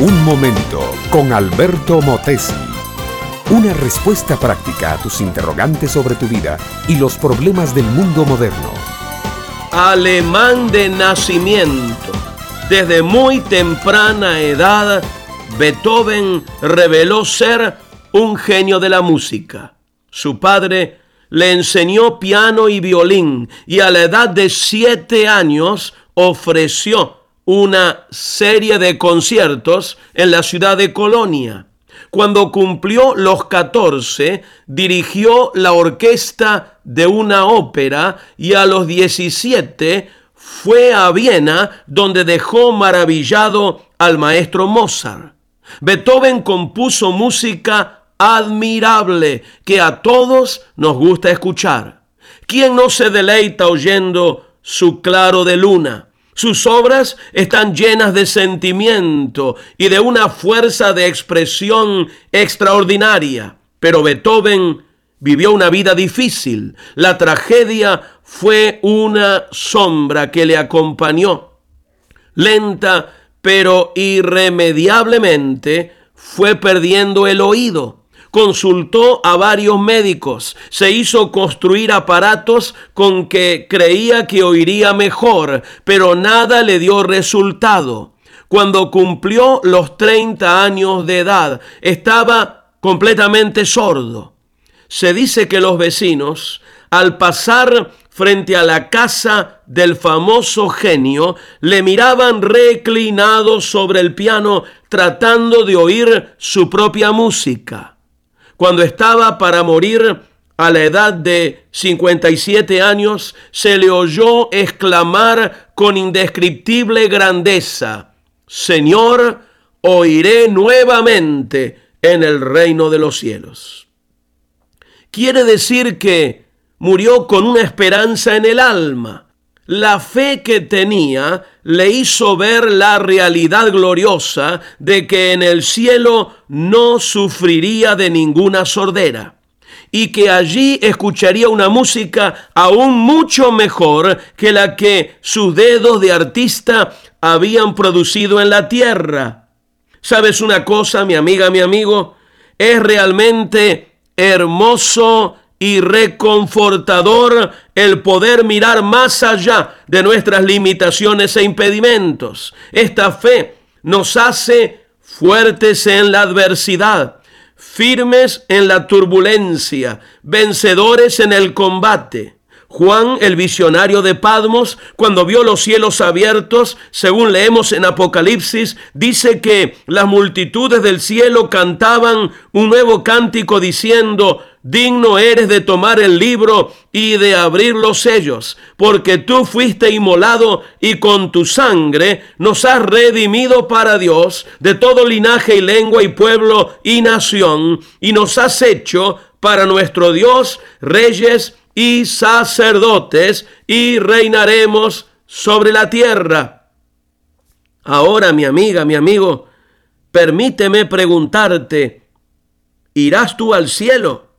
Un momento con Alberto Motesi. Una respuesta práctica a tus interrogantes sobre tu vida y los problemas del mundo moderno. Alemán de nacimiento. Desde muy temprana edad, Beethoven reveló ser un genio de la música. Su padre le enseñó piano y violín y a la edad de siete años ofreció una serie de conciertos en la ciudad de Colonia. Cuando cumplió los 14, dirigió la orquesta de una ópera y a los 17 fue a Viena donde dejó maravillado al maestro Mozart. Beethoven compuso música admirable que a todos nos gusta escuchar. ¿Quién no se deleita oyendo su claro de luna? Sus obras están llenas de sentimiento y de una fuerza de expresión extraordinaria. Pero Beethoven vivió una vida difícil. La tragedia fue una sombra que le acompañó. Lenta, pero irremediablemente fue perdiendo el oído consultó a varios médicos, se hizo construir aparatos con que creía que oiría mejor, pero nada le dio resultado. Cuando cumplió los 30 años de edad, estaba completamente sordo. Se dice que los vecinos, al pasar frente a la casa del famoso genio, le miraban reclinado sobre el piano tratando de oír su propia música cuando estaba para morir a la edad de 57 años, se le oyó exclamar con indescriptible grandeza, Señor, oiré nuevamente en el reino de los cielos. Quiere decir que murió con una esperanza en el alma, la fe que tenía le hizo ver la realidad gloriosa de que en el cielo no sufriría de ninguna sordera y que allí escucharía una música aún mucho mejor que la que sus dedos de artista habían producido en la tierra. ¿Sabes una cosa, mi amiga, mi amigo? Es realmente hermoso y reconfortador el poder mirar más allá de nuestras limitaciones e impedimentos. Esta fe nos hace fuertes en la adversidad, firmes en la turbulencia, vencedores en el combate. Juan, el visionario de Padmos, cuando vio los cielos abiertos, según leemos en Apocalipsis, dice que las multitudes del cielo cantaban un nuevo cántico diciendo, digno eres de tomar el libro y de abrir los sellos, porque tú fuiste inmolado y con tu sangre nos has redimido para Dios de todo linaje y lengua y pueblo y nación, y nos has hecho para nuestro Dios reyes y sacerdotes y reinaremos sobre la tierra. Ahora, mi amiga, mi amigo, permíteme preguntarte, ¿irás tú al cielo?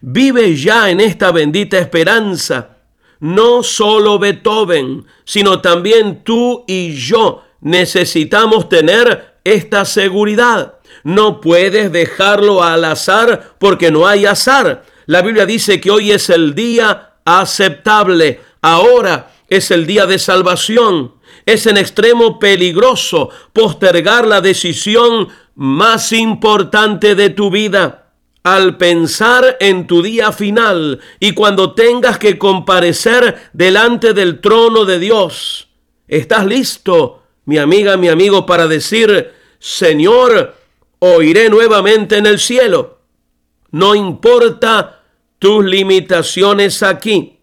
¿Vive ya en esta bendita esperanza? No solo Beethoven, sino también tú y yo necesitamos tener esta seguridad. No puedes dejarlo al azar porque no hay azar. La Biblia dice que hoy es el día aceptable, ahora es el día de salvación. Es en extremo peligroso postergar la decisión más importante de tu vida. Al pensar en tu día final y cuando tengas que comparecer delante del trono de Dios, ¿estás listo, mi amiga, mi amigo, para decir, Señor, oiré nuevamente en el cielo? No importa tus limitaciones aquí,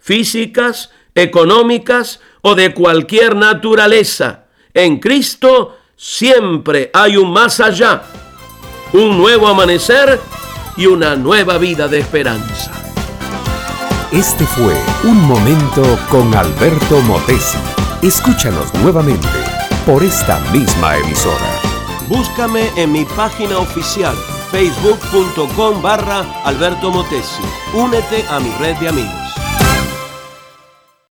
físicas, económicas o de cualquier naturaleza. En Cristo siempre hay un más allá, un nuevo amanecer y una nueva vida de esperanza. Este fue Un Momento con Alberto Motesi. Escúchanos nuevamente por esta misma emisora. Búscame en mi página oficial facebook.com barra Alberto Motesi. Únete a mi red de amigos.